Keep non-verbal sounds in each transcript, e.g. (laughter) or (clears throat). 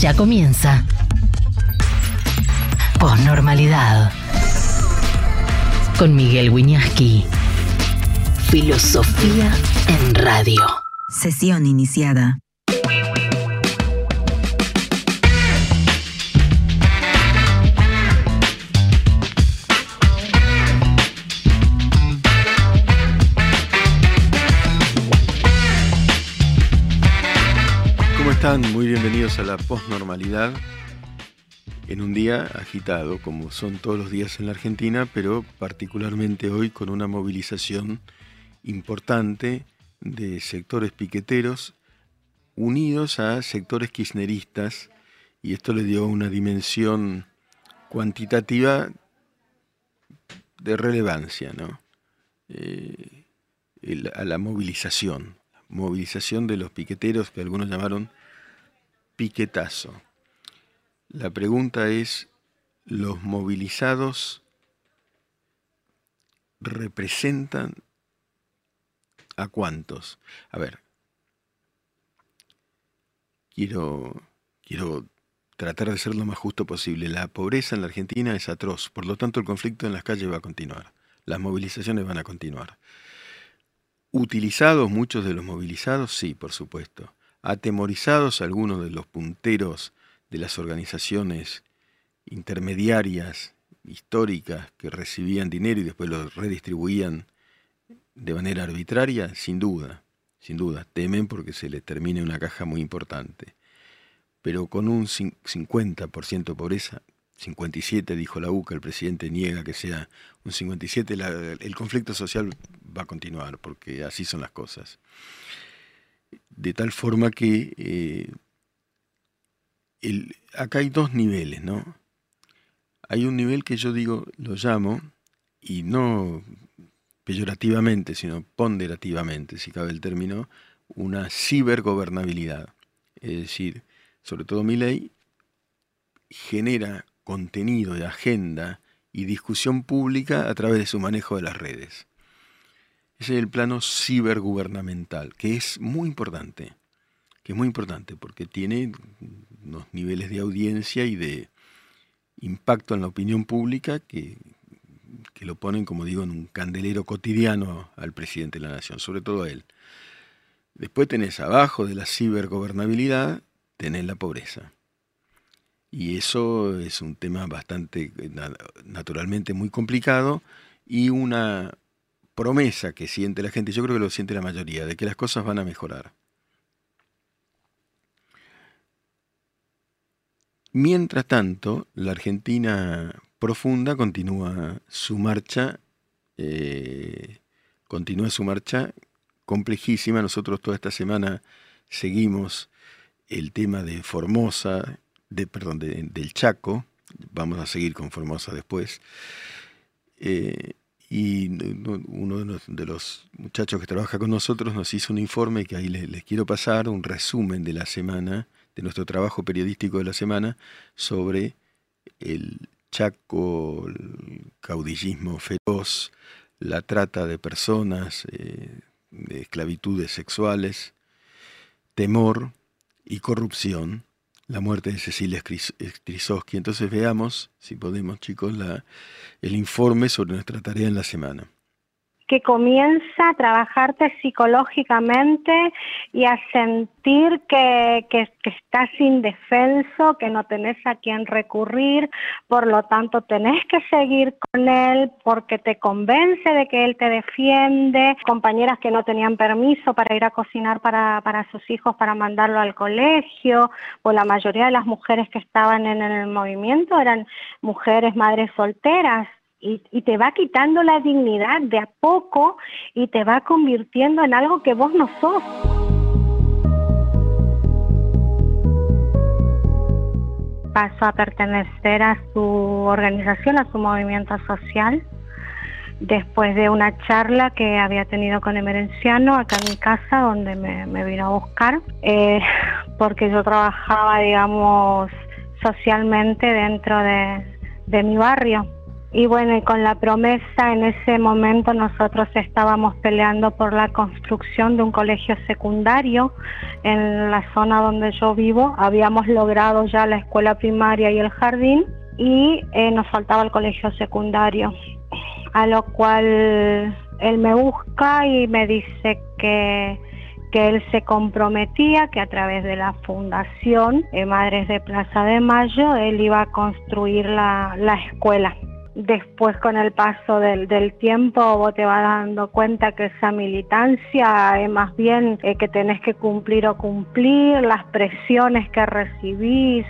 Ya comienza. Posnormalidad. Con Miguel Wiñaski. Filosofía en radio. Sesión iniciada. Muy bienvenidos a la posnormalidad. En un día agitado, como son todos los días en la Argentina, pero particularmente hoy con una movilización importante de sectores piqueteros unidos a sectores kirchneristas, y esto le dio una dimensión cuantitativa de relevancia, ¿no? Eh, a la movilización, movilización de los piqueteros que algunos llamaron piquetazo. La pregunta es, ¿los movilizados representan a cuántos? A ver, quiero, quiero tratar de ser lo más justo posible. La pobreza en la Argentina es atroz, por lo tanto el conflicto en las calles va a continuar, las movilizaciones van a continuar. ¿Utilizados muchos de los movilizados? Sí, por supuesto. ¿Atemorizados algunos de los punteros de las organizaciones intermediarias, históricas, que recibían dinero y después lo redistribuían de manera arbitraria? Sin duda, sin duda. Temen porque se les termine una caja muy importante. Pero con un cin- 50% de pobreza, 57 dijo la UCA, el presidente niega que sea un 57, la- el conflicto social va a continuar, porque así son las cosas. De tal forma que eh, acá hay dos niveles, ¿no? Hay un nivel que yo digo, lo llamo, y no peyorativamente, sino ponderativamente, si cabe el término, una cibergobernabilidad. Es decir, sobre todo mi ley genera contenido de agenda y discusión pública a través de su manejo de las redes. Es el plano cibergubernamental, que es muy importante, que es muy importante porque tiene unos niveles de audiencia y de impacto en la opinión pública que, que lo ponen, como digo, en un candelero cotidiano al presidente de la nación, sobre todo a él. Después tenés abajo de la cibergobernabilidad, tenés la pobreza. Y eso es un tema bastante, na- naturalmente muy complicado y una promesa que siente la gente, yo creo que lo siente la mayoría, de que las cosas van a mejorar. Mientras tanto, la Argentina profunda continúa su marcha, eh, continúa su marcha complejísima. Nosotros toda esta semana seguimos el tema de Formosa, de, perdón, de- del Chaco. Vamos a seguir con Formosa después. Eh, y no- no- uno de los, muchachos que trabaja con nosotros nos hizo un informe que ahí les, les quiero pasar, un resumen de la semana, de nuestro trabajo periodístico de la semana, sobre el Chaco, el caudillismo feroz, la trata de personas, eh, de esclavitudes sexuales, temor y corrupción, la muerte de Cecilia Strisowski. Entonces veamos, si podemos chicos, la, el informe sobre nuestra tarea en la semana. Que comienza a trabajarte psicológicamente y a sentir que, que, que estás indefenso, que no tenés a quién recurrir, por lo tanto tenés que seguir con él porque te convence de que él te defiende, compañeras que no tenían permiso para ir a cocinar para, para sus hijos, para mandarlo al colegio, o la mayoría de las mujeres que estaban en el movimiento eran mujeres, madres solteras, y, y te va quitando la dignidad de a poco y te va convirtiendo en algo que vos no sos. Paso a pertenecer a su organización, a su movimiento social, después de una charla que había tenido con Emerenciano acá en mi casa, donde me, vino a buscar, eh, porque yo trabajaba, digamos, socialmente dentro de, de mi barrio. Y bueno, y con la promesa en ese momento nosotros estábamos peleando por la construcción de un colegio secundario en la zona donde yo vivo. Habíamos logrado ya la escuela primaria y el jardín y eh, nos faltaba el colegio secundario. A lo cual él me busca y me dice que que él se comprometía que a través de la fundación eh, Madres de Plaza de Mayo él iba a construir la, la escuela después con el paso del, tiempo vos te vas dando cuenta que esa militancia es más bien eh, que tenés que cumplir o cumplir, las presiones que recibís,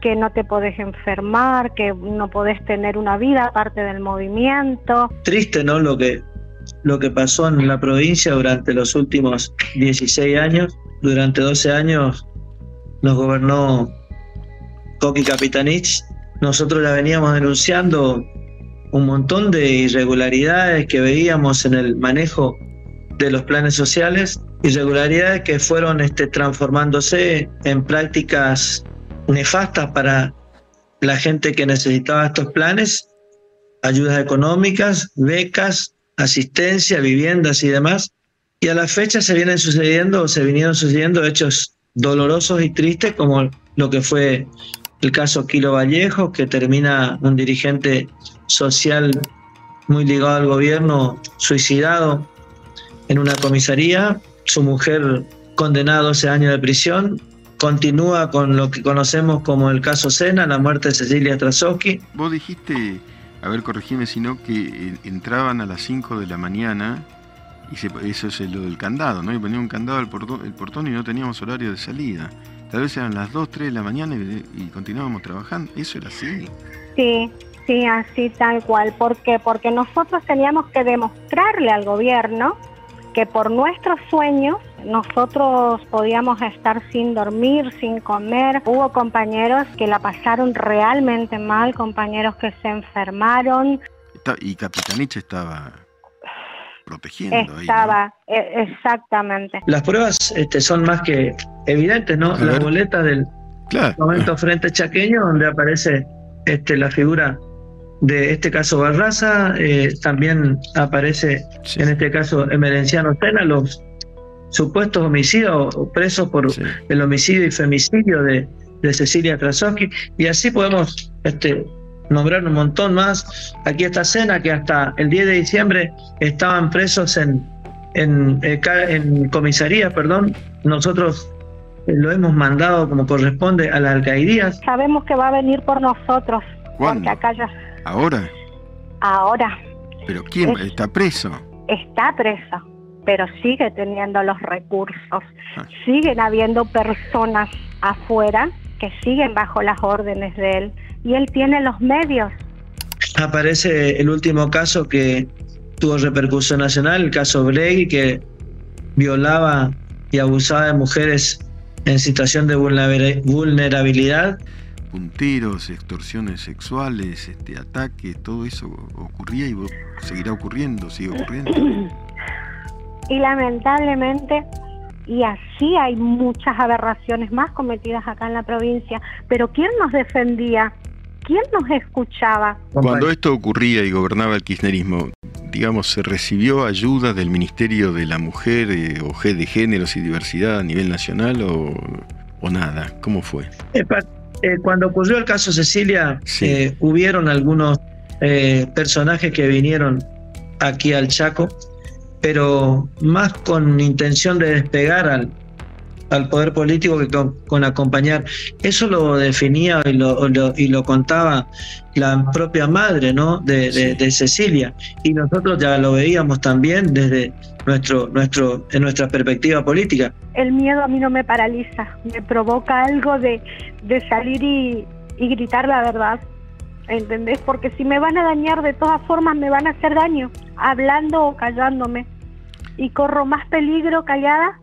que no te podés enfermar, que no podés tener una vida aparte del movimiento. Triste, ¿no? Lo que, lo que pasó en la provincia durante los últimos 16 años. Durante 12 años nos gobernó Coqui Capitanich. Nosotros la veníamos denunciando un montón de irregularidades que veíamos en el manejo de los planes sociales, irregularidades que fueron este, transformándose en prácticas nefastas para la gente que necesitaba estos planes, ayudas económicas, becas, asistencia, viviendas y demás. Y a la fecha se vienen sucediendo o se vinieron sucediendo hechos dolorosos y tristes como lo que fue el caso Kilo Vallejo, que termina un dirigente social muy ligado al gobierno, suicidado en una comisaría, su mujer condenada a 12 años de prisión, continúa con lo que conocemos como el caso Sena, la muerte de Cecilia Trasowski. Vos dijiste, a ver, corregime si no, que eh, entraban a las 5 de la mañana y eso es lo del candado, ¿no? Y ponía un candado al portón, el portón y no teníamos horario de salida. Tal vez eran las 2, 3 de la mañana y, y continuábamos trabajando. ¿Eso era así? Sí, Sí, así tal cual. ¿Por qué? Porque nosotros teníamos que demostrarle al gobierno que por nuestros sueños nosotros podíamos estar sin dormir, sin comer. Hubo compañeros que la pasaron realmente mal, compañeros que se enfermaron. Y Capitanich estaba protegiendo. Estaba, e, exactamente. Las pruebas este, son más que evidentes, ¿no? La boleta del momento (laughs) frente chaqueño, donde aparece este, la figura de este caso Barraza, eh, también aparece en este caso Emerenciano Sena, los supuestos homicidios o presos por el homicidio y femicidio de, Cecilia Krasowski, y así podemos este, nombrar un montón más. Aquí está Sena, que hasta el 10 de diciembre estaban presos en, en, eh, en comisaría, perdón. Nosotros eh, lo hemos mandado como corresponde a las alcaldías. Sabemos que va a venir por nosotros. Porque acá ya ¿Ahora? Ahora. ¿Pero quién está preso? Está preso, pero sigue teniendo los recursos. Ah. Siguen habiendo personas afuera que siguen bajo las órdenes de él y él tiene los medios. Aparece el último caso que tuvo repercusión nacional, el caso Bregui, que violaba y abusaba de mujeres en situación de vulnerabilidad punteros, extorsiones sexuales, este, ataques, todo eso ocurría y seguirá ocurriendo, sigue ocurriendo. (clears throat) Y lamentablemente, y así hay muchas aberraciones más cometidas acá en la provincia, pero ¿quién nos defendía? ¿Quién nos escuchaba? Cuando esto ocurría y gobernaba el kirchnerismo, digamos, ¿se recibió ayuda del Ministerio de la Mujer eh, o G de Géneros y Diversidad a nivel nacional o, o nada? ¿Cómo fue? Eh, cuando ocurrió el caso Cecilia, eh, hubieron algunos eh, personajes que vinieron aquí al Chaco, pero más con intención de despegar al, al poder político que con, acompañar. Eso lo definía y lo, y lo contaba la propia madre ¿no? De, de, Cecilia. Y nosotros ya lo veíamos también desde nuestro, nuestro, en nuestra perspectiva política. El miedo a mí no me paraliza, me provoca algo de, de salir y, y gritar la verdad. ¿Entendés? Porque si me van a dañar de todas formas me van a hacer daño, hablando o callándome. Y corro más peligro callada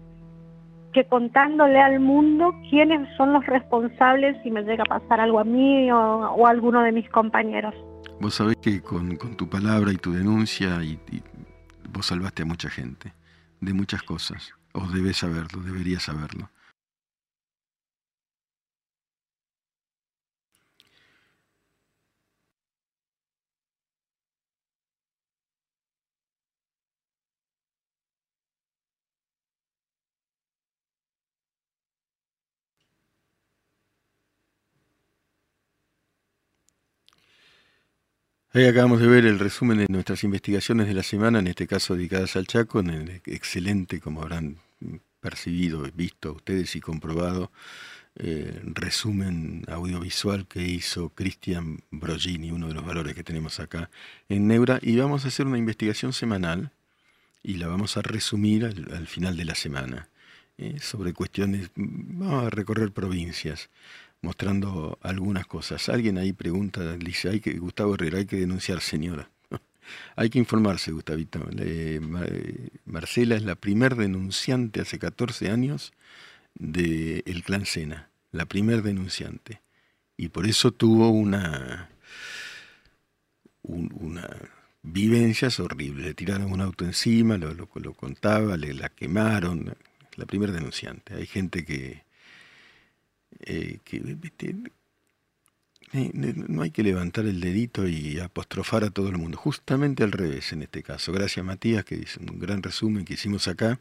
que contándole al mundo quiénes son los responsables si me llega a pasar algo a mí o, a alguno de mis compañeros. Vos sabés que con, tu palabra y tu denuncia y, vos salvaste a mucha gente de muchas cosas. O debes saberlo, deberías saberlo. Ahí acabamos de ver el resumen de nuestras investigaciones de la semana, en este caso dedicadas al Chaco, en el excelente, como habrán percibido, visto ustedes y comprobado, eh, resumen audiovisual que hizo Cristian Brogini, uno de los valores que tenemos acá en Neura, y vamos a hacer una investigación semanal y la vamos a resumir al, final de la semana eh, sobre cuestiones, vamos a recorrer provincias mostrando algunas cosas. Alguien ahí pregunta, dice, hay que, Gustavo Herrera, hay que denunciar, señora. (laughs) hay que informarse, Gustavito. Eh, Marcela es la primer denunciante hace 14 años del clan Sena, la primer denunciante. Y por eso tuvo una, una vivencias horribles. Le tiraron un auto encima, lo, lo, lo contaba, le la quemaron. La primer denunciante. Hay gente que, eh, no hay que levantar el dedito y apostrofar a todo el mundo. Justamente al revés en este caso. Gracias Matías, que hizo un gran resumen que hicimos acá.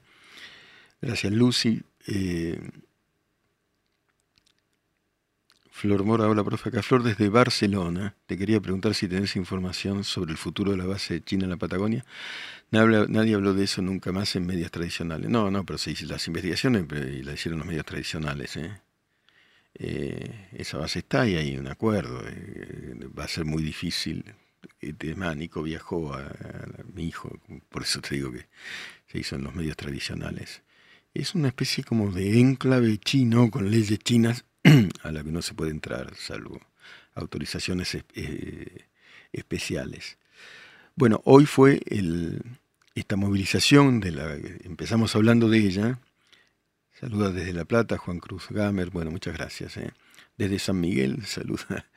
Gracias Lucy. Eh, Flor Mora, hola profe, acá Flor desde Barcelona. Te quería preguntar si tenés información sobre el futuro de la base China en la Patagonia. Nadie, habló de eso nunca más en medios tradicionales. No, no, pero sí, las investigaciones las hicieron los medios tradicionales. ¿eh? Eh, esa base está y hay un acuerdo. Eh, va a ser muy difícil. Este Nico viajó a, mi hijo, por eso te digo que se hizo en los medios tradicionales. Es una especie como de enclave chino con leyes chinas (clears throat) a la que no se puede entrar, salvo autorizaciones eh, especiales. Bueno, hoy fue esta movilización de la empezamos hablando de ella, Saluda desde La Plata, Juan Cruz Gamer. Bueno, muchas gracias. Eh. Desde San Miguel, (laughs) saluda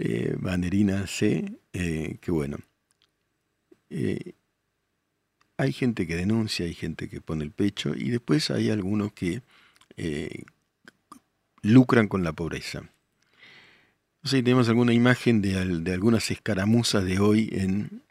eh, Vanerina C. Eh, qué bueno. Eh, hay gente que denuncia, hay gente que pone el pecho y después hay algunos que lucran con la pobreza. No sé si tenemos alguna imagen de, de algunas escaramuzas de hoy en...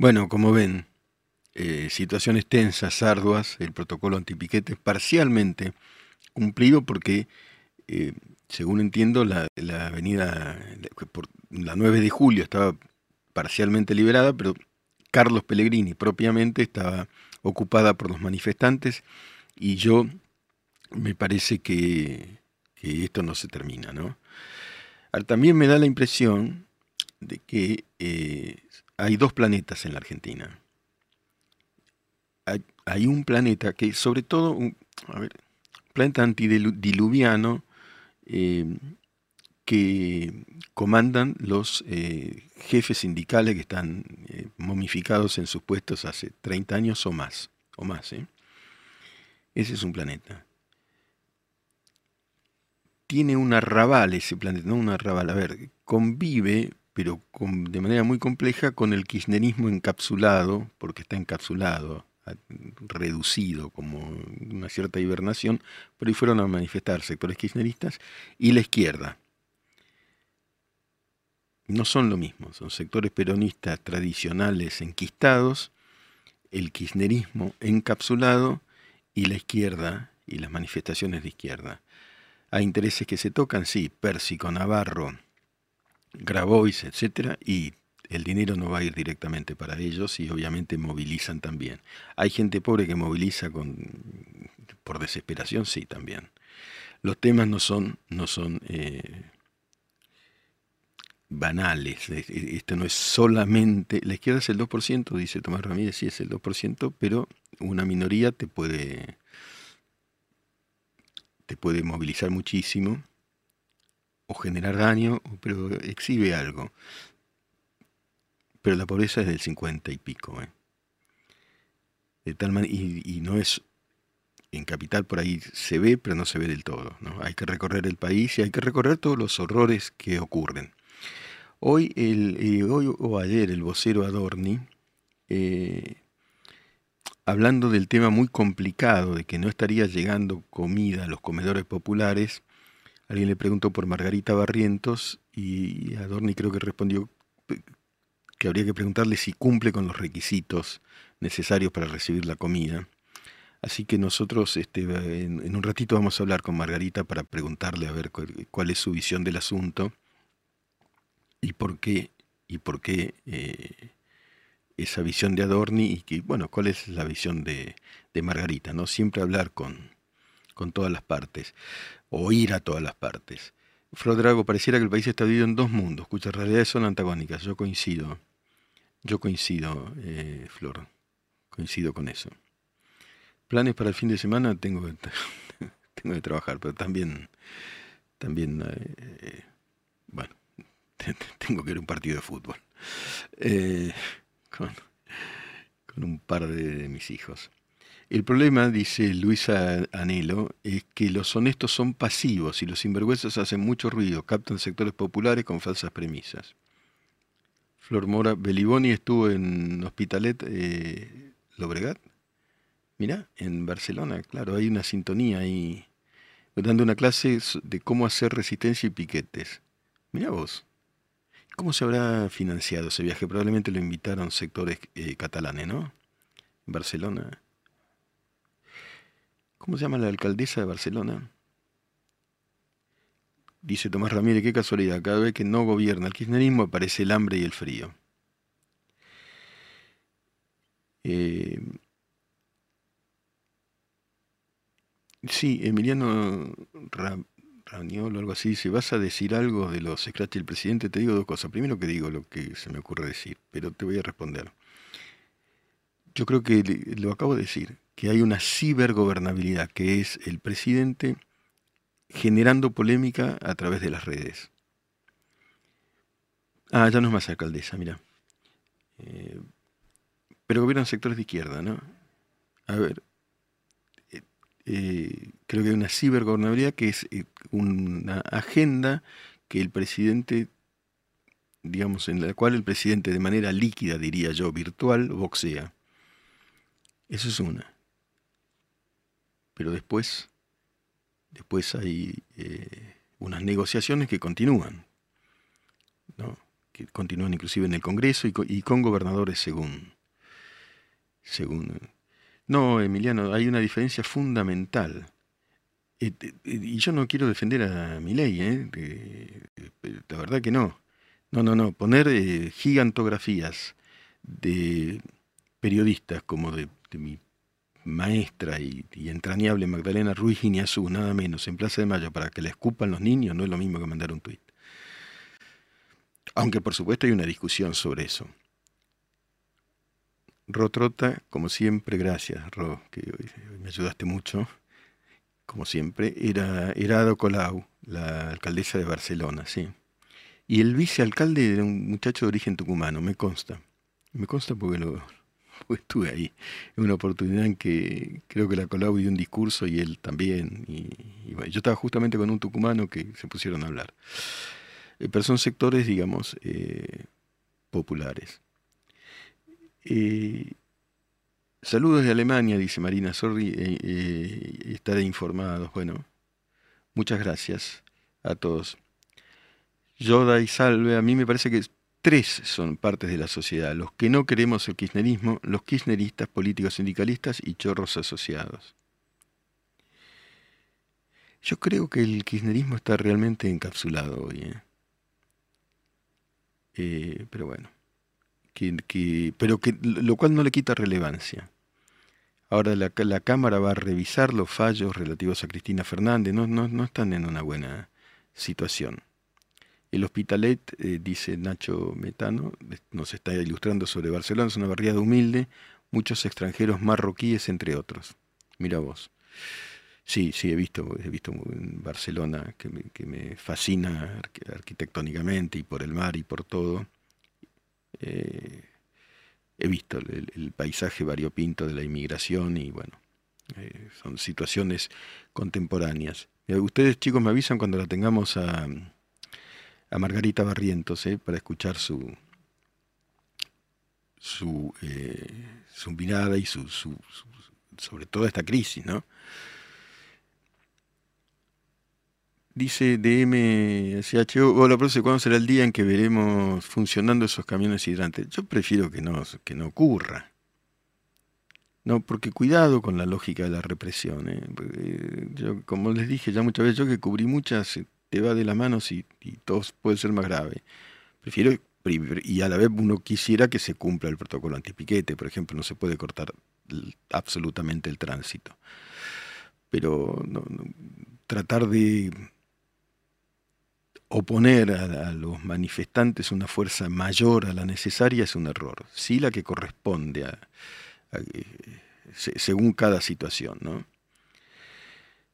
Bueno, como ven, eh, situaciones tensas, arduas, el protocolo antipiquete parcialmente cumplido porque, eh, según entiendo, la, avenida, la 9 de julio estaba parcialmente liberada, pero Carlos Pellegrini propiamente estaba ocupada por los manifestantes y yo me parece que, esto no se termina, ¿no? También me da la impresión de que eh, hay dos planetas en la Argentina. Hay, un planeta que, sobre todo, un a ver, planeta antidiluviano eh, que comandan los eh, jefes sindicales que están eh, momificados en sus puestos hace 30 años o más. O más Ese es un planeta. Tiene un arrabal ese planeta, no un arrabal, a ver, convive pero de manera muy compleja con el kirchnerismo encapsulado, porque está encapsulado, reducido como una cierta hibernación, pero ahí fueron a manifestar sectores kirchneristas y la izquierda. No son lo mismo, son sectores peronistas tradicionales enquistados, el kirchnerismo encapsulado y la izquierda y las manifestaciones de izquierda. Hay intereses que se tocan, sí, Pérsico, Navarro, Grabois, etcétera, y el dinero no va a ir directamente para ellos y obviamente movilizan también. Hay gente pobre que moviliza con, por desesperación, sí, también. los temas no son, no son eh, banales. Esto no es solamente. La izquierda es el 2%, dice Tomás Ramírez, sí es el 2%, pero una minoría te puede, te puede movilizar muchísimo o generar daño, pero exhibe algo. Pero la pobreza es del 50 y pico. ¿eh? De tal y, y no es en capital por ahí se ve, pero no se ve del todo. ¿no? Hay que recorrer el país y hay que recorrer todos los horrores que ocurren. Hoy, el, eh, hoy o ayer el vocero Adorni, eh, hablando del tema muy complicado de que no estaría llegando comida a los comedores populares, alguien le preguntó por Margarita Barrientos y Adorni creo que respondió que habría que preguntarle si cumple con los requisitos necesarios para recibir la comida. Así que nosotros este, en, un ratito vamos a hablar con Margarita para preguntarle a ver cuál es su visión del asunto y por qué, y por qué eh, esa visión de Adorni y que, bueno, cuál es la visión de, Margarita, ¿no? Siempre hablar con, con todas las partes, oír a todas las partes. Flor Drago, pareciera que el país está dividido en dos mundos, cuyas realidades son antagónicas. Yo coincido, yo coincido, eh, Flor, coincido con eso. Planes para el fin de semana tengo que, (laughs) tengo que trabajar, pero también, también, eh, bueno, (laughs) tengo que ir a un partido de fútbol eh, (laughs) con, un par de, mis hijos. El problema, dice Luisa Anelo, es que los honestos son pasivos y los sinvergüenzas hacen mucho ruido, captan sectores populares con falsas premisas. Flor Mora, Beliboni estuvo en Hospitalet eh, Lobregat. Mira, en Barcelona, claro, hay una sintonía ahí, dando una clase de cómo hacer resistencia y piquetes. Mira vos. ¿Cómo se habrá financiado ese viaje? Probablemente lo invitaron sectores eh, catalanes, ¿no? Barcelona. ¿Cómo se llama la alcaldesa de Barcelona? Dice Tomás Ramírez, qué casualidad, cada vez que no gobierna el kirchnerismo aparece el hambre y el frío. Eh, sí, Emiliano o algo así, si vas a decir algo de los scratch del presidente, te digo dos cosas. Primero que digo lo que se me ocurre decir, pero te voy a responder. Yo creo que lo acabo de decir, que hay una cibergobernabilidad, que es el presidente generando polémica a través de las redes. Ah, ya no es más alcaldesa, mira. Eh, pero gobiernan sectores de izquierda, ¿no? A ver, eh, creo que hay una cibergobernabilidad que es eh, una agenda que el presidente, digamos, en la cual el presidente de manera líquida, diría yo, virtual, boxea. Eso es una. Pero después, después hay eh, unas negociaciones que continúan, ¿no? que continúan inclusive en el Congreso y con, gobernadores según, según no, Emiliano, hay una diferencia fundamental. Eh, y yo no quiero defender a mi ley, ¿eh? la verdad que no. No, no, no. Poner eh, gigantografías de periodistas como de, mi maestra y, entrañable Magdalena Ruiz Iñazú, nada menos, en Plaza de Mayo, para que la escupan los niños, no es lo mismo que mandar un tuit. Aunque por supuesto hay una discusión sobre eso. Rotrota, como siempre, gracias, Ro, que me ayudaste mucho. Como siempre, era, era Ado Colau, la alcaldesa de Barcelona, sí. Y el vicealcalde era un muchacho de origen tucumano, me consta. Me consta porque lo (laughs) estuve ahí. En una oportunidad en que creo que la Colau dio un discurso y él también. Y, yo estaba justamente con un tucumano que se pusieron a hablar. Eh, pero son sectores, digamos, eh, populares. Eh, saludos de Alemania, dice Marina eh, estaré informados. Bueno, muchas gracias a todos. Yoda y Salve, a mí me parece que tres son partes de la sociedad. Los que no queremos el kirchnerismo, los kirchneristas, políticos sindicalistas y chorros asociados. Yo creo que el kirchnerismo está realmente encapsulado hoy. pero bueno que, pero que lo cual no le quita relevancia. Ahora la, la, Cámara va a revisar los fallos relativos a Cristina Fernández, no, no, no están en una buena situación. El Hospitalet, eh, dice Nacho Metano, nos está ilustrando sobre Barcelona, es una barriada humilde, muchos extranjeros marroquíes entre otros. Mira vos. Sí, sí, he visto, he visto en Barcelona, que me, fascina arquitectónicamente y por el mar y por todo. Eh, he visto el, paisaje variopinto de la inmigración y bueno, eh, son situaciones contemporáneas. Ustedes chicos me avisan cuando la tengamos a, a Margarita Barrientos eh, para escuchar su, su, eh, su mirada y su, su, sobre toda esta crisis, ¿no? Dice DMSHO, hola profesor, ¿cuándo será el día en que veremos funcionando esos camiones hidrantes? Yo prefiero que no, que no ocurra. No, porque cuidado con la lógica de la represión. ¿eh? Yo, como les dije ya muchas veces, yo que cubrí muchas, te va de las manos y, y todo puede ser más grave. Prefiero, y a la vez uno quisiera que se cumpla el protocolo antipiquete, por ejemplo, no se puede cortar absolutamente el tránsito. Pero tratar de oponer a, los manifestantes una fuerza mayor a la necesaria es un error. Sí la que corresponde a, eh, según cada situación. ¿no?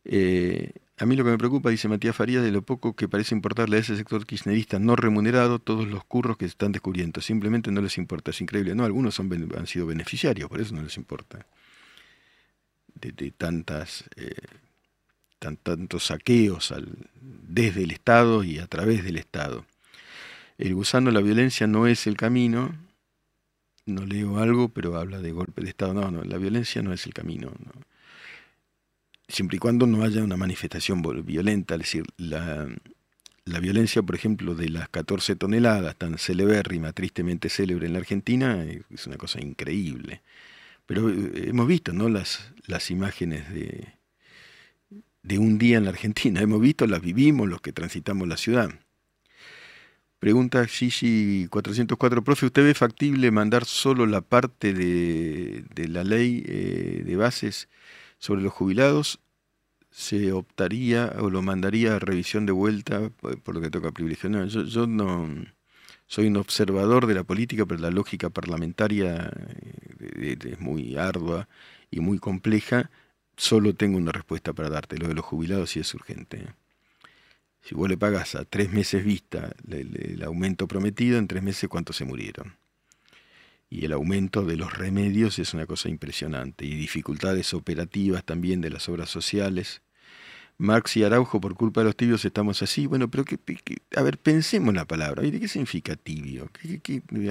Eh, a mí lo que me preocupa, dice Matías Farías, de lo poco que parece importarle a ese sector kirchnerista no remunerado todos los curros que se están descubriendo. Simplemente no les importa, es increíble. No, algunos han sido beneficiarios, por eso no les importa. De, tantas... Eh, tantos saqueos desde el Estado y a través del Estado. El gusano la violencia no es el camino, no leo algo, pero habla de golpe de Estado. No, no, la violencia no es el camino. Siempre y cuando no haya una manifestación violenta, es decir, la, la violencia, por ejemplo, de las 14 toneladas, tan celebérrima, tristemente célebre en la Argentina, es una cosa increíble. Pero eh, hemos visto ¿no? las, las imágenes de, de un día en la Argentina. (laughs) Hemos visto, las vivimos, los que transitamos la ciudad. Pregunta Gigi 404, profe, ¿usted ve factible mandar solo la parte de, la ley eh, de bases sobre los jubilados? ¿Se optaría o lo mandaría a revisión de vuelta por lo que toca privilegio? No, yo, no soy un observador de la política, pero la lógica parlamentaria eh, es muy ardua y muy compleja solo tengo una respuesta para darte, lo de los jubilados si es urgente. Si vos le pagas a tres meses vista el, aumento prometido, en tres meses cuántos se murieron. Y el aumento de los remedios es una cosa impresionante. Y dificultades operativas también de las obras sociales. Marx y Araujo, por culpa de los tibios estamos así. Bueno, pero que, a ver, pensemos en la palabra. ¿Qué significa tibio?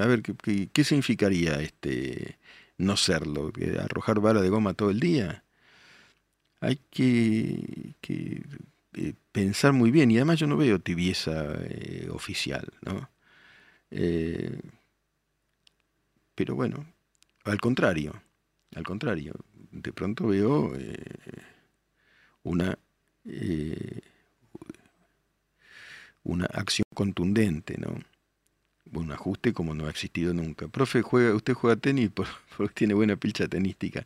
a ver, ¿qué, significaría este no serlo? ¿Arrojar bala de goma todo el día? hay que, eh, pensar muy bien y además yo no veo tibieza eh, oficial, ¿no? Eh, pero bueno, al contrario, al contrario, de pronto veo una una acción contundente, ¿no? Un ajuste como no ha existido nunca. Profe, juega, usted juega tenis (laughs) porque tiene buena pilcha tenística.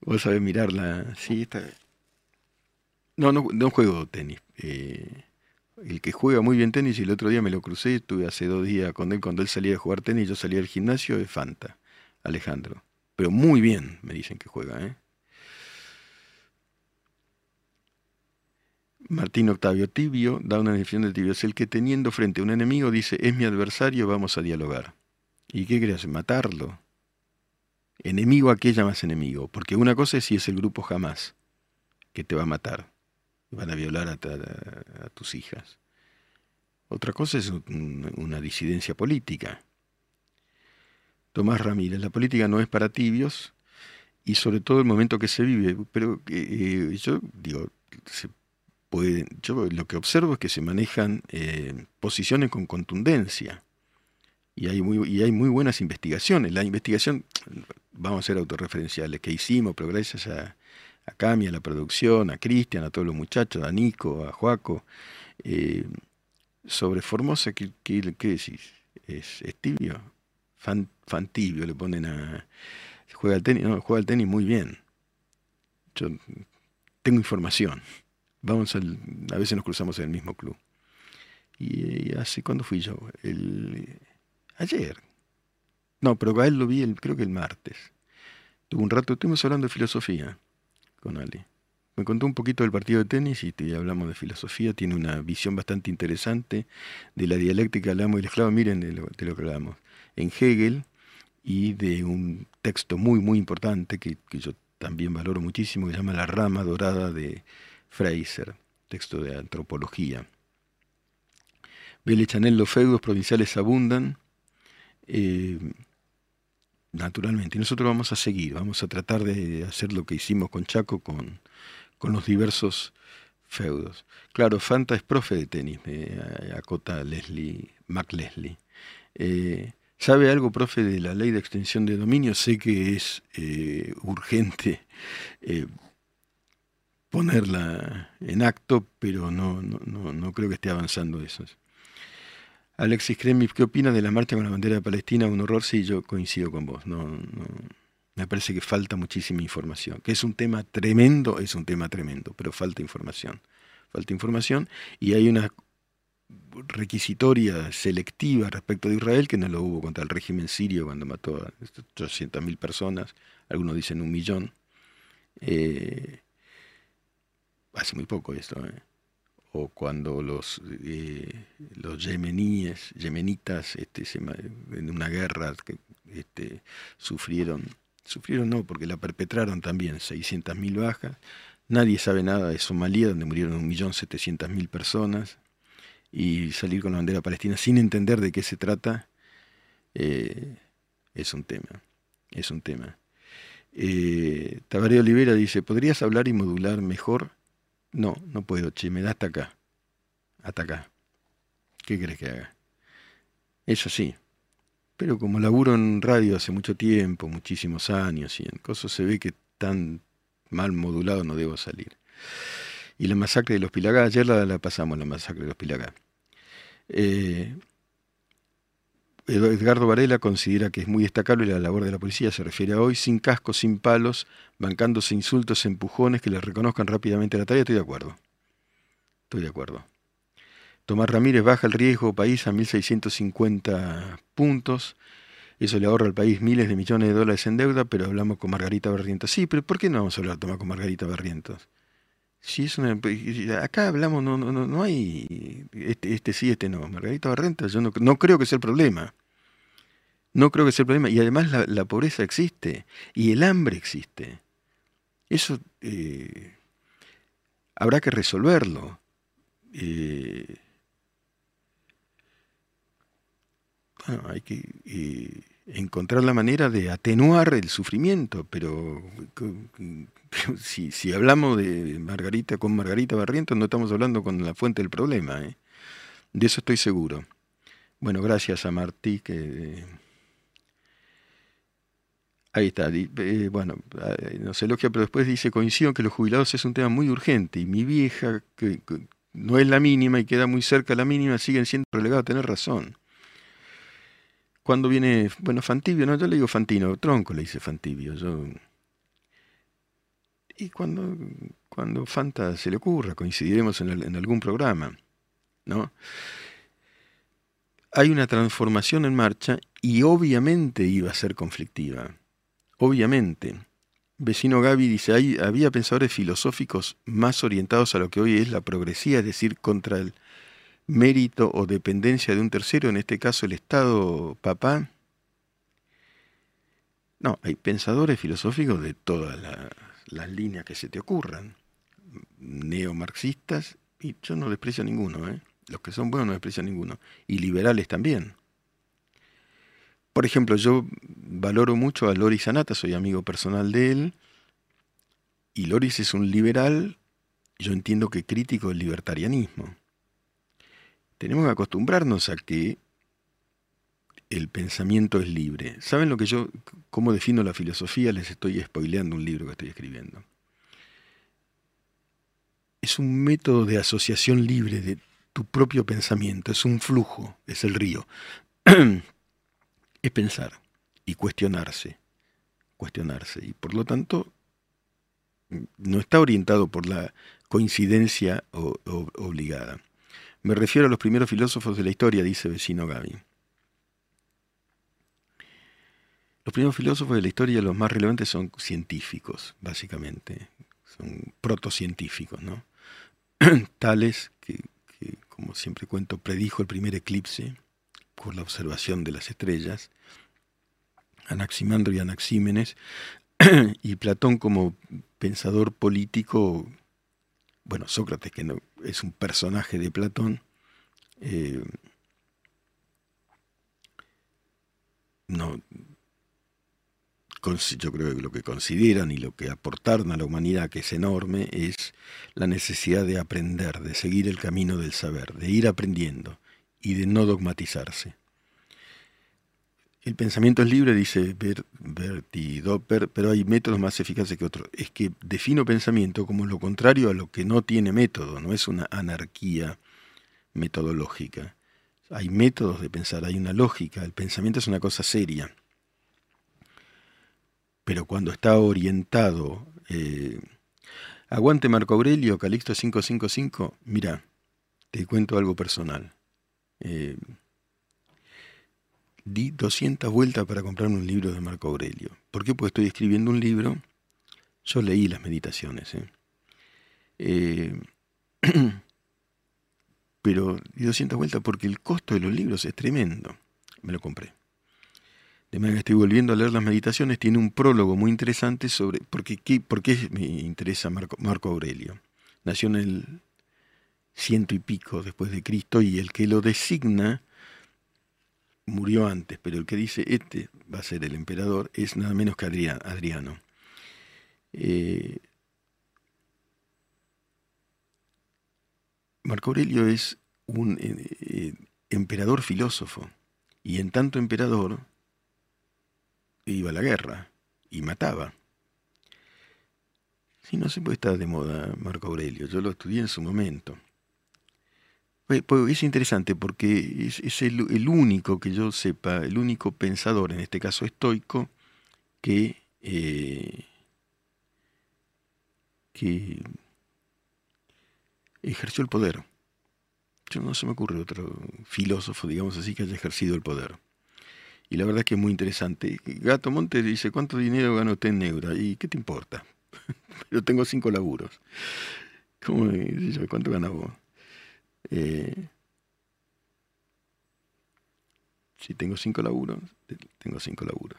Vos sabés mirarla, sí, está... No, no, no juego tenis. Eh, el que juega muy bien tenis, y el otro día me lo crucé, estuve hace dos días con él, cuando él salía a jugar tenis, yo salía al gimnasio, es Fanta, Alejandro. Pero muy bien, me dicen que juega, ¿eh? Martín Octavio Tibio da una definición de tibio. Es el que teniendo frente a un enemigo dice, es mi adversario, vamos a dialogar. ¿Y qué crees? ¿Matarlo? Enemigo a qué llamas enemigo, porque una cosa es si es el grupo jamás que te va a matar, van a violar a, tus hijas. Otra cosa es una disidencia política. Tomás Ramírez, la política no es para tibios y sobre todo el momento que se vive, pero eh, yo digo, yo lo que observo es que se manejan eh, posiciones con contundencia y hay muy, y hay muy buenas investigaciones. La investigación, vamos a ser autorreferenciales, que hicimos, pero gracias a, a Cami, a la producción, a Cristian, a todos los muchachos, a Nico, a Joaco, eh, sobre Formosa, ¿qué, qué, decís? ¿Es, tibio? Fan, le ponen a, Juega al tenis, no, juega al tenis muy bien. Yo tengo información. Vamos al, a veces nos cruzamos en el mismo club. Y, hace, ¿cuándo fui yo? El, ayer. No, pero a él lo vi, el, creo que el martes. Tuve un rato, estuvimos hablando de filosofía con. Me contó un poquito del partido de tenis y hablamos de filosofía. Tiene una visión bastante interesante de la dialéctica del amo y el esclavo. Miren de lo, que hablamos. En Hegel y de un texto muy, muy importante que, que yo también valoro muchísimo, que se llama La rama dorada de Fraser, texto de antropología. Vélez Chanel, los feudos provinciales abundan. Eh, naturalmente, y nosotros vamos a seguir, vamos a tratar de hacer lo que hicimos con Chaco, con, con los diversos feudos. Claro, Fanta es profe de tenis, me acota Leslie, Mac Leslie. Eh, ¿Sabe algo, profe, de la ley de extensión de dominio? Sé que es eh, urgente ponerla en acto, pero no, no, no, no creo que esté avanzando eso. Alexis Kremlin, ¿qué opina de la marcha con la bandera de Palestina? Un horror, sí, yo coincido con vos. No, me parece que falta muchísima información. Que es un tema tremendo, es un tema tremendo, pero falta información. Falta información y hay una requisitoria selectiva respecto de Israel que no lo hubo contra el régimen sirio cuando mató a 800.000 personas, algunos dicen un millón. Eh, hace muy poco esto. ¿eh? Cuando los, eh, los yemeníes, yemenitas este, en una guerra que este, sufrieron, sufrieron no, porque la perpetraron también, 600.000 bajas. Nadie sabe nada de Somalia, donde murieron 1.700.000 personas. Y salir con la bandera palestina sin entender de qué se trata eh, es un tema. Es un tema. Eh, Tabaré Olivera dice, ¿podrías hablar y modular mejor? No, no puedo, che, me da hasta acá. Hasta acá. ¿Qué crees que haga? Eso sí. Pero como laburo en radio hace mucho tiempo, muchísimos años, y en cosas se ve que tan mal modulado no debo salir. Y la masacre de los Pilagá, ayer la, pasamos, la masacre de los Pilagá. Eh, Edgardo Varela considera que es muy destacable la labor de la policía, se refiere a hoy, sin cascos, sin palos, bancándose insultos, empujones, que le reconozcan rápidamente la tarea, estoy de acuerdo. Estoy de acuerdo. Tomás Ramírez baja el riesgo país a 1.650 puntos. Eso le ahorra al país miles de millones de dólares en deuda, pero hablamos con Margarita Barrientos. Sí, pero ¿por qué no vamos a hablar tomar con Margarita Barrientos? Si es una, acá hablamos, no, no, no hay este, este sí, este no. Margarita Barrenta, yo no, no, creo que sea el problema. No creo que sea el problema. Y además la, pobreza existe y el hambre existe. Eso eh, habrá que resolverlo. Eh, bueno, hay que eh, encontrar la manera de atenuar el sufrimiento, pero (laughs) si, si, hablamos de Margarita con Margarita Barrientos, no estamos hablando con la fuente del problema. ¿eh? De eso estoy seguro. Bueno, gracias a Martí que... Ahí está. Eh, bueno, no se elogia, pero después dice, coincido que los jubilados es un tema muy urgente y mi vieja, que, no es la mínima y queda muy cerca de la mínima, siguen siendo relegados a tener razón. Cuando viene, bueno, Fantibio, no, yo le digo Fantino, Tronco le dice Fantibio, yo y cuando, cuando Fanta se le ocurra, coincidiremos en, algún programa, ¿no? Hay una transformación en marcha y obviamente iba a ser conflictiva. Obviamente. Vecino Gaby dice, había pensadores filosóficos más orientados a lo que hoy es la progresía, es decir, contra el mérito o dependencia de un tercero, en este caso el Estado papá. No, hay pensadores filosóficos de todas las las líneas que se te ocurran, neomarxistas, y yo no desprecio a ninguno, ¿eh? los que son buenos no desprecio a ninguno, y liberales también. Por ejemplo, yo valoro mucho a Loris Sanata, soy amigo personal de él, y Loris es un liberal, yo entiendo que crítico del libertarianismo. Tenemos que acostumbrarnos a que el pensamiento es libre. ¿Saben lo que yo, cómo defino la filosofía? Les estoy spoileando un libro que estoy escribiendo. Es un método de asociación libre de tu propio pensamiento, es un flujo, es el río. es pensar y cuestionarse. cuestionarse y por lo tanto no está orientado por la coincidencia obligada. Me refiero a los primeros filósofos de la historia, dice vecino Gaby. Los primeros filósofos de la historia, los más relevantes, son científicos, básicamente. Son protocientíficos, ¿no? (clears throat) Tales que, como siempre cuento, predijo el primer eclipse por la observación de las estrellas. Anaximandro y Anaxímenes, (clears throat) y Platón como pensador político, bueno, Sócrates, que no, es un personaje de Platón, eh, no, yo creo que lo que consideran y lo que aportaron a la humanidad, que es enorme, es la necesidad de aprender, de seguir el camino del saber, de ir aprendiendo y de no dogmatizarse. El pensamiento es libre, dice Berti Doppler, pero hay métodos más eficaces que otros. Es que defino pensamiento como lo contrario a lo que no tiene método, no es una anarquía metodológica. Hay métodos de pensar, hay una lógica, el pensamiento es una cosa seria. Pero cuando está orientado, eh, aguante Marco Aurelio, Calixto 555, mira, te cuento algo personal. Eh, di 200 vueltas para comprarme un libro de Marco Aurelio. ¿Por qué? Porque estoy escribiendo un libro. Yo leí las meditaciones. ¿eh? (clears throat) pero di 200 vueltas porque el costo de los libros es tremendo. Me lo compré. De manera que estoy volviendo a leer las meditaciones. Tiene un prólogo muy interesante sobre por qué, por me interesa Marco, Marco Aurelio. Nació en el ciento y pico después de Cristo y el que lo designa murió antes, pero el que dice este va a ser el emperador es nada menos que Adriano. Eh, Marco Aurelio es un eh, eh, emperador filósofo y en tanto emperador iba a la guerra y mataba. Si no se puede estar de moda Marco Aurelio, yo lo estudié en su momento. Es interesante porque es, el, único que yo sepa, el único pensador, en este caso estoico, que, eh, que ejerció el poder. Yo no se me ocurre otro filósofo, digamos así, que haya ejercido el poder. Y la verdad es que es muy interesante. Gato Monte dice, ¿cuánto dinero gana usted en Neura? ¿Y qué te importa? (laughs) Yo tengo cinco laburos. ¿Cómo, ¿Cuánto gana vos? Eh, si tengo cinco laburos, tengo cinco laburos.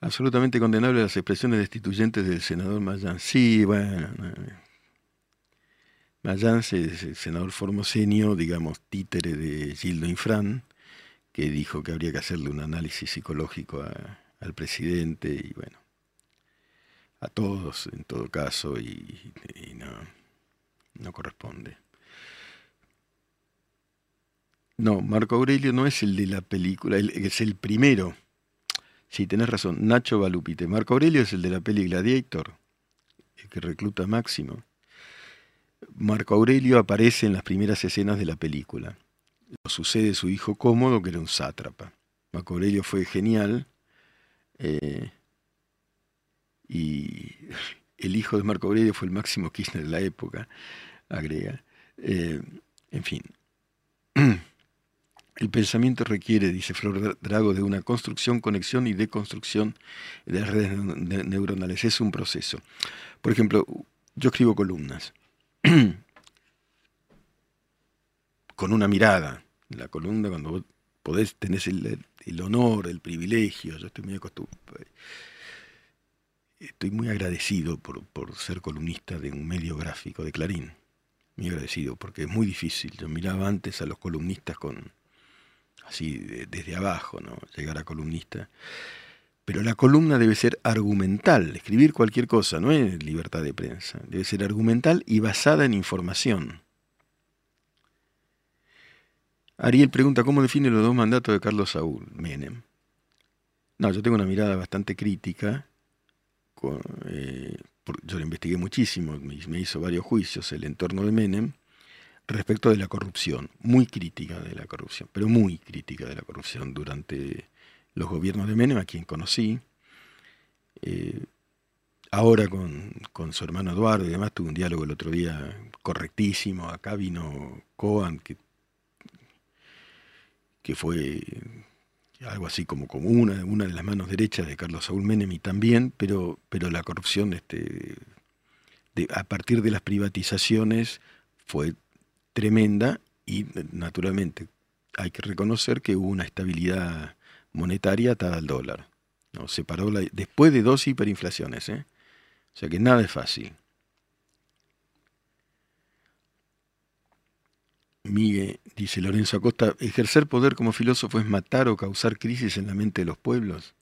Absolutamente condenable las expresiones destituyentes del senador Mayans. Sí, bueno. Mayans es el senador formosenio, digamos, títere de Gildo Infran, que dijo que habría que hacerle un análisis psicológico al presidente y bueno, a todos en todo caso y, no, no corresponde. No, Marco Aurelio no es el de la película, es el primero. Sí, tenés razón, Nacho Balupite. Marco Aurelio es el de la peli Gladiator, el que recluta Máximo. Marco Aurelio aparece en las primeras escenas de la película. Lo sucede su hijo Cómodo, que era un sátrapa. Marco Aurelio fue genial. Eh, y (laughs) el hijo de Marco Aurelio fue el máximo Kirchner de la época, agrega. Eh, en fin. (clears throat) El pensamiento requiere, dice Flor Drago, de una construcción, conexión y deconstrucción de las redes neuronales. Es un proceso. Por ejemplo, yo escribo columnas (clears throat) con una mirada. La columna, cuando vos podés, tenés el, honor, el privilegio, yo estoy muy. Estoy muy agradecido por, por ser columnista de un medio gráfico, de Clarín. Muy agradecido, porque es muy difícil. Yo miraba antes a los columnistas con, así desde abajo, ¿no? llegar a columnista. Pero la columna debe ser argumental, escribir cualquier cosa, no es libertad de prensa, debe ser argumental y basada en información. Ariel pregunta, ¿cómo define los dos mandatos de Carlos Saúl Menem? No, yo tengo una mirada bastante crítica. Eh, yo lo investigué muchísimo, me hizo varios juicios el entorno de Menem respecto de la corrupción, muy crítica de la corrupción, pero muy crítica de la corrupción durante los gobiernos de Menem, a quien conocí, ahora con, con, su hermano Eduardo y demás, tuve un diálogo el otro día correctísimo. Acá vino Coan, que, que fue algo así como, como una, una de las manos derechas de Carlos Saúl Menem y también, pero, pero la corrupción este, a partir de las privatizaciones fue tremenda y naturalmente hay que reconocer que hubo una estabilidad monetaria atada al dólar. ¿no? Separó la, después de dos hiperinflaciones. ¿eh? O sea que nada es fácil. Miguel, dice Lorenzo Acosta, ¿ejercer poder como filósofo es matar o causar crisis en la mente de los pueblos?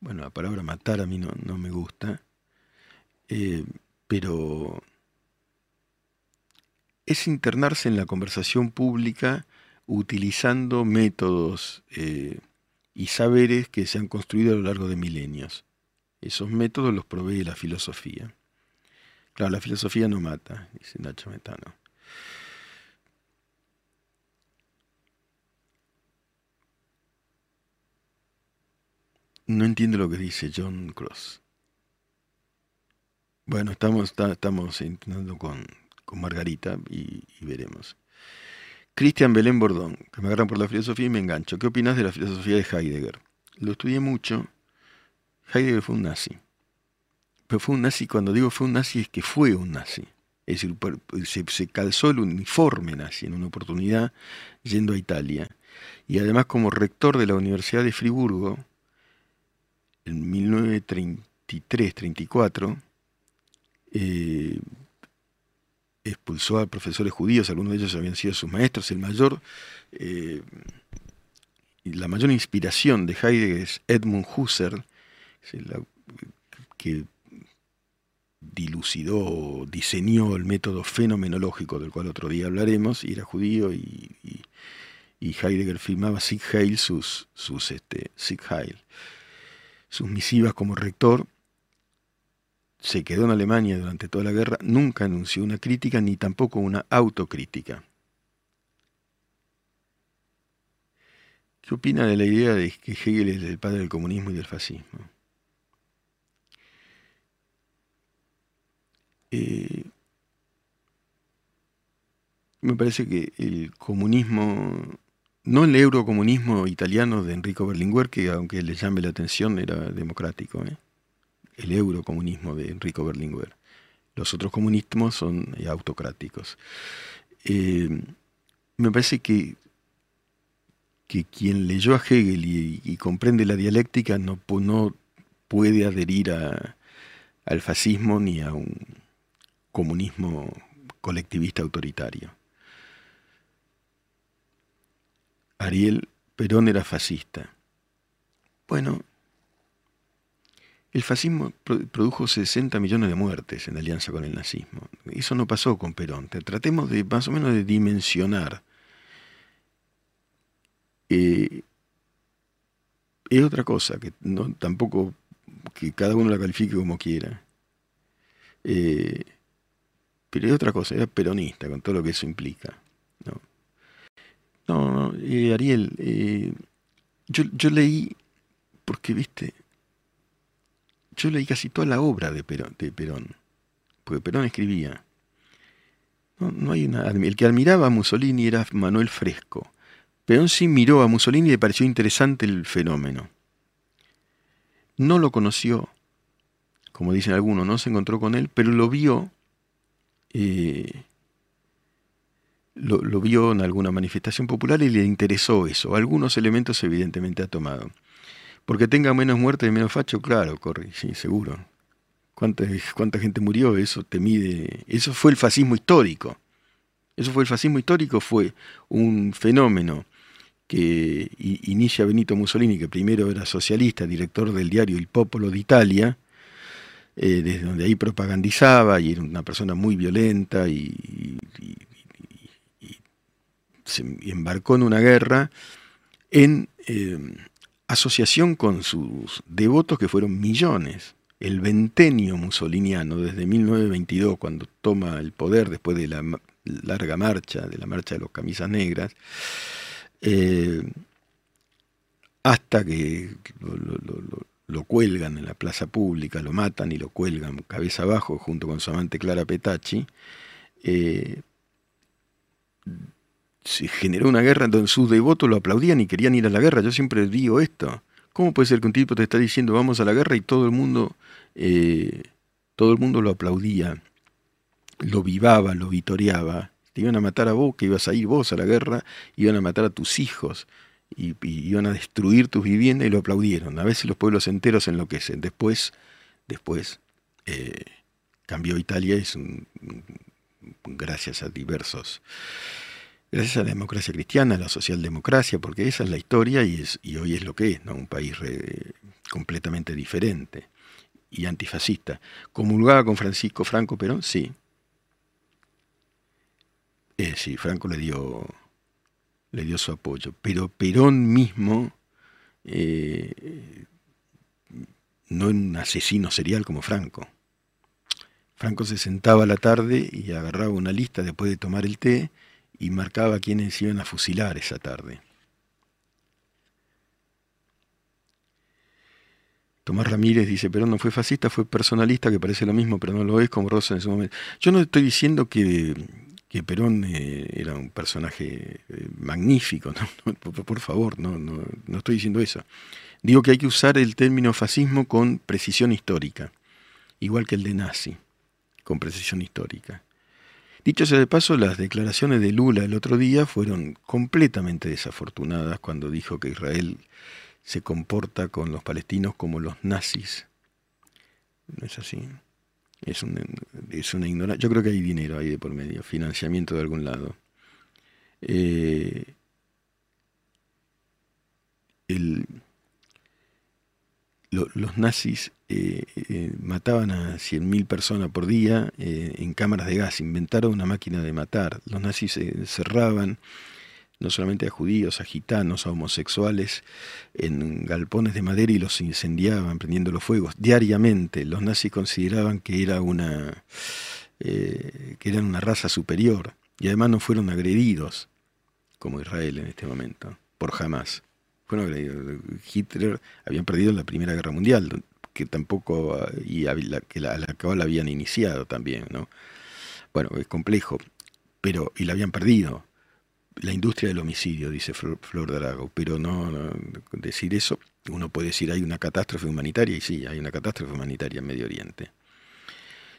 Bueno, la palabra matar a mí no, no me gusta, eh, pero es internarse en la conversación pública utilizando métodos eh, y saberes que se han construido a lo largo de milenios. Esos métodos los provee la filosofía. Claro, la filosofía no mata, dice Nacho Metano. No entiendo lo que dice John Cross. Bueno, estamos, estamos intentando con, con Margarita y, veremos. Cristian Belén Bordón, que me agarran por la filosofía y me engancho. ¿Qué opinas de la filosofía de Heidegger? Lo estudié mucho. Heidegger fue un nazi. Pero fue un nazi, cuando digo fue un nazi, es que fue un nazi. Es decir, se, se calzó el uniforme nazi en una oportunidad yendo a Italia. Y además como rector de la Universidad de Friburgo, en 1933-34, eh, expulsó a profesores judíos, algunos de ellos habían sido sus maestros. El mayor, eh, la mayor inspiración de Heidegger es Edmund Husserl, que dilucidó, diseñó el método fenomenológico del cual otro día hablaremos, y era judío y, Heidegger firmaba Sig Heil sus, sus este, Sig Heil sus misivas como rector, se quedó en Alemania durante toda la guerra, nunca anunció una crítica ni tampoco una autocrítica. ¿Qué opina de la idea de que Hegel es el padre del comunismo y del fascismo? Eh, me parece que el comunismo no el eurocomunismo italiano de Enrico Berlinguer, que aunque le llame la atención era democrático, ¿eh? el eurocomunismo de Enrico Berlinguer. Los otros comunismos son eh, autocráticos. Eh, me parece que, que quien leyó a Hegel y, comprende la dialéctica no, no puede adherir al fascismo ni a un comunismo colectivista autoritario. Ariel Perón era fascista. Bueno, el fascismo produjo 60 millones de muertes en alianza con el nazismo. Eso no pasó con Perón. Tratemos de más o menos de dimensionar. Eh, es otra cosa, que no, tampoco que cada uno la califique como quiera. Eh, pero es otra cosa, era peronista con todo lo que eso implica. ¿No? No, eh, Ariel, eh, yo, leí, porque viste, yo leí casi toda la obra de Perón, de Perón porque Perón escribía. No, hay una, el que admiraba a Mussolini era Manuel Fresco. Perón sí miró a Mussolini y le pareció interesante el fenómeno. No lo conoció, como dicen algunos, no se encontró con él, pero lo vio eh, lo, vio en alguna manifestación popular y le interesó eso. Algunos elementos evidentemente ha tomado. Porque tenga menos muerte y menos facho, claro, corre, sí, seguro. ¿Cuánta, ¿Cuánta gente murió? Eso te mide. Eso fue el fascismo histórico. Eso fue el fascismo histórico, fue un fenómeno que inicia Benito Mussolini, que primero era socialista, director del diario Il Popolo d'Italia, eh, desde donde ahí propagandizaba y era una persona muy violenta y se embarcó en una guerra en eh, asociación con sus devotos que fueron millones. El ventenio musoliniano, desde 1922, cuando toma el poder después de la larga marcha, de la marcha de los camisas negras, eh, hasta que lo cuelgan en la plaza pública, lo matan y lo cuelgan cabeza abajo junto con su amante Clara Petacci, eh, se generó una guerra donde sus devotos lo aplaudían y querían ir a la guerra. Yo siempre digo esto. ¿Cómo puede ser que un tipo te está diciendo vamos a la guerra y todo el mundo, eh, todo el mundo lo aplaudía, lo vivaba, lo vitoreaba? Te iban a matar a vos, que ibas a ir vos a la guerra, iban a matar a tus hijos y, iban a destruir tus viviendas y lo aplaudieron. A veces los pueblos enteros enloquecen. Después, después eh, cambió Italia es gracias a diversos gracias a la democracia cristiana, a la socialdemocracia, porque esa es la historia y, hoy es lo que es, ¿no? un país completamente diferente y antifascista. ¿Comulgaba con Francisco Franco Perón? Sí. Eh, sí, Franco le dio le dio su apoyo. Pero Perón mismo eh, no era un asesino serial como Franco. Franco se sentaba a la tarde y agarraba una lista después de tomar el té y marcaba a quienes iban a fusilar esa tarde. Tomás Ramírez dice, Perón no fue fascista, fue personalista, que parece lo mismo, pero no lo es como Rosa en su momento. Yo no estoy diciendo que que Perón eh, era un personaje eh, magnífico, (laughs) por, favor, no, no, no estoy diciendo eso. Digo que hay que usar el término fascismo con precisión histórica, igual que el de nazi, con precisión histórica. Dicho sea de paso, las declaraciones de Lula el otro día fueron completamente desafortunadas cuando dijo que Israel se comporta con los palestinos como los nazis. ¿No es así? Es, una ignorancia. Yo creo que hay dinero ahí de por medio, financiamiento de algún lado. Eh, los nazis eh, eh, mataban a 100.000 personas por día en cámaras de gas, inventaron una máquina de matar. Los nazis cerraban no solamente a judíos, a gitanos, a homosexuales, en galpones de madera y los incendiaban prendiendo los fuegos diariamente. Los nazis consideraban que era una eh, que eran una raza superior y además no fueron agredidos como Israel en este momento por jamás. Agredidos. Hitler habían perdido la Primera Guerra Mundial, que tampoco y la, que la, la habían iniciado también, ¿no? Bueno, es complejo, pero y la habían perdido la industria del homicidio, dice Flor, Drago, pero no, decir eso, uno puede decir hay una catástrofe humanitaria, y sí, hay una catástrofe humanitaria en Medio Oriente.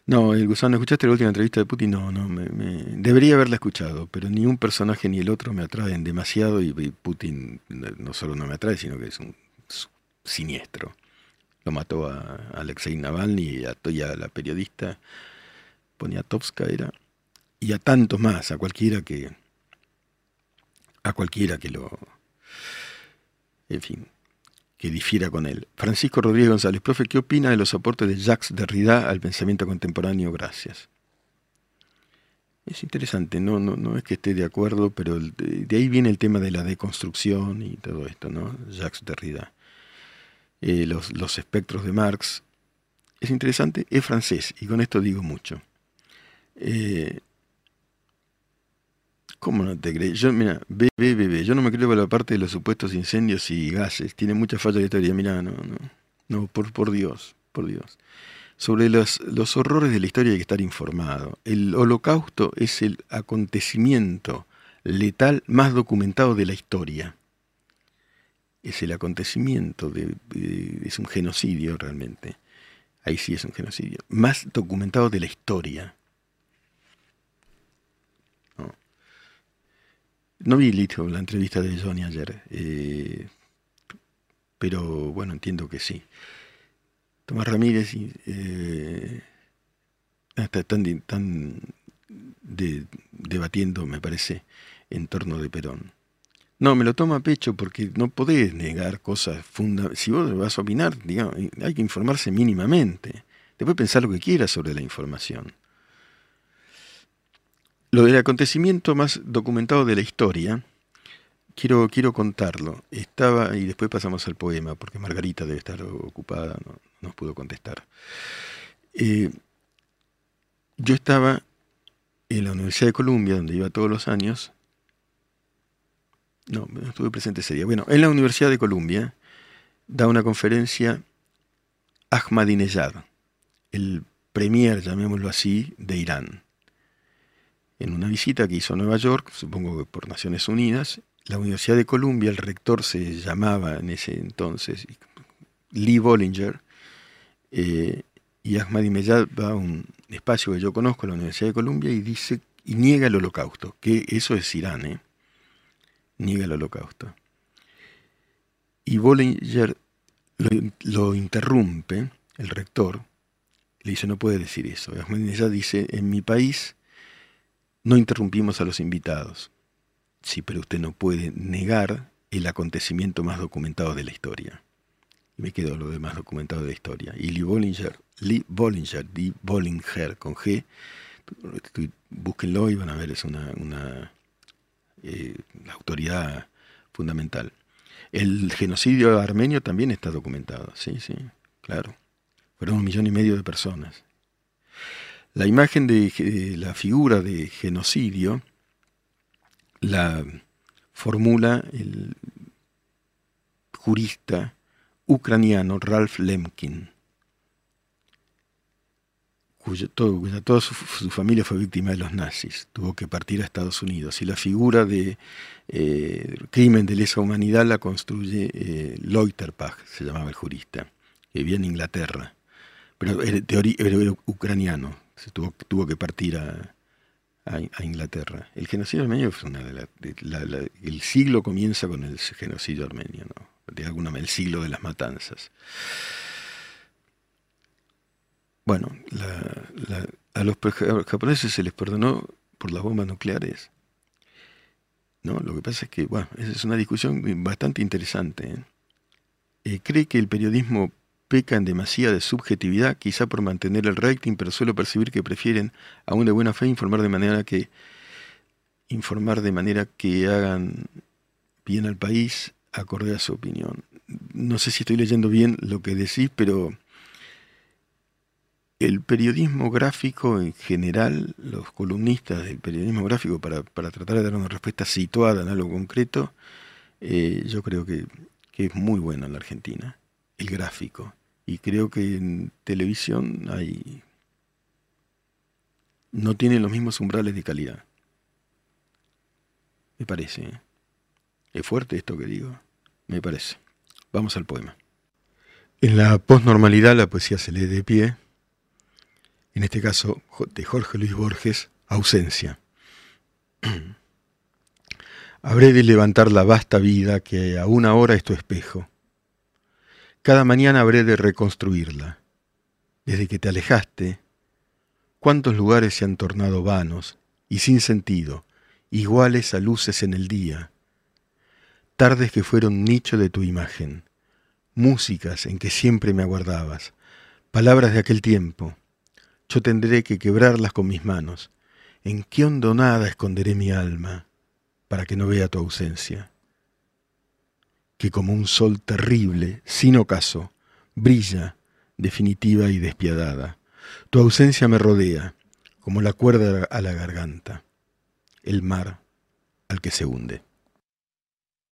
No, el gusano, ¿escuchaste la última entrevista de Putin? No, no, me, debería haberla escuchado, pero ni un personaje ni el otro me atraen demasiado y, Putin no solo no me atrae, sino que es un siniestro. Lo mató a Alexei Navalny y a, a la periodista Poniatowska era, y a tantos más, a cualquiera que, a cualquiera que lo, en fin, que difiera con él. Francisco Rodríguez González, profe, ¿qué opina de los aportes de Jacques Derrida al pensamiento contemporáneo? Gracias. Es interesante, no, no, no es que esté de acuerdo, pero de, ahí viene el tema de la deconstrucción y todo esto, ¿no? Jacques Derrida. Eh, los, los espectros de Marx. Es interesante, es francés, y con esto digo mucho. Eh, ¿Cómo no te crees? Yo, mira, bebé, bebé, yo no me creo para la parte de los supuestos incendios y gases. Tiene mucha falla de historia. Mira, no, no, no, por, por Dios, por Dios. Sobre los, los horrores de la historia hay que estar informado. El holocausto es el acontecimiento letal más documentado de la historia. Es el acontecimiento, de, es un genocidio realmente. Ahí sí es un genocidio. Más documentado de la historia. No vi listo la entrevista de Johnny ayer, eh, pero bueno, entiendo que sí. Tomás Ramírez eh, está tan, debatiendo, me parece, en torno de Perón. No, me lo toma a pecho porque no podés negar cosas fundamentales. Si vos vas a opinar, digamos, hay que informarse mínimamente. Después pensar lo que quieras sobre la información. Lo del acontecimiento más documentado de la historia, quiero, quiero contarlo. Estaba, y después pasamos al poema, porque Margarita debe estar ocupada, no nos pudo contestar. Eh, yo estaba en la Universidad de Columbia, donde iba todos los años. No, no estuve presente ese día. Bueno, en la Universidad de Columbia da una conferencia Ahmadinejad, el premier, llamémoslo así, de Irán. En una visita que hizo a Nueva York, supongo que por Naciones Unidas, la Universidad de Columbia, el rector se llamaba en ese entonces Lee Bollinger, eh, y Ahmadinejad va a un espacio que yo conozco, la Universidad de Columbia, y dice y niega el holocausto, que eso es Irán, ¿eh? niega el holocausto. Y Bollinger lo, interrumpe, el rector, le dice, no puede decir eso. Ahmadinejad dice, en mi país no interrumpimos a los invitados. Sí, pero usted no puede negar el acontecimiento más documentado de la historia. Me quedo lo demás documentado de la historia. Y Lee Bollinger, Lee Bollinger, Lee Bollinger con G, búsquenlo y van a ver, es una, una eh, autoridad fundamental. El genocidio armenio también está documentado, sí, sí, claro. Fueron un millón y medio de personas. La imagen de, la figura de genocidio la formula el jurista ucraniano Ralph Lemkin, cuya, toda su, familia fue víctima de los nazis, tuvo que partir a Estados Unidos. Y la figura de eh, crimen de lesa humanidad la construye eh, Leuterpach, se llamaba el jurista, que vivía en Inglaterra, pero era ucraniano, se tuvo, tuvo que partir a, Inglaterra. El genocidio armenio fue una de, la, el siglo comienza con el genocidio armenio, ¿no? de alguna el siglo de las matanzas. Bueno, a los japoneses se les perdonó por las bombas nucleares. ¿no? Lo que pasa es que, bueno, esa es una discusión bastante interesante. ¿eh? Eh, cree que el periodismo peca en de subjetividad, quizá por mantener el rating, pero suelo percibir que prefieren, aún de buena fe, informar de manera que informar de manera que hagan bien al país acorde a su opinión. No sé si estoy leyendo bien lo que decís, pero el periodismo gráfico en general, los columnistas del periodismo gráfico, para, tratar de dar una respuesta situada en algo concreto, eh, yo creo que, es muy bueno en la Argentina, el gráfico. Y creo que en televisión hay no tiene los mismos umbrales de calidad. Me parece. ¿eh? Es fuerte esto que digo. Me parece. Vamos al poema. En la posnormalidad la poesía se lee de pie en este caso de Jorge Luis Borges, ausencia. (clears throat) Habré de levantar la vasta vida que aún ahora es tu espejo. Cada mañana habré de reconstruirla. Desde que te alejaste, cuántos lugares se han tornado vanos y sin sentido, iguales a luces en el día. Tardes que fueron nicho de tu imagen, músicas en que siempre me aguardabas, palabras de aquel tiempo, yo tendré que quebrarlas con mis manos. ¿En qué hondonada esconderé mi alma para que no vea tu ausencia? Que como un sol terrible, sin ocaso, brilla, definitiva y despiadada. Tu ausencia me rodea, como la cuerda a la garganta, el mar al que se hunde.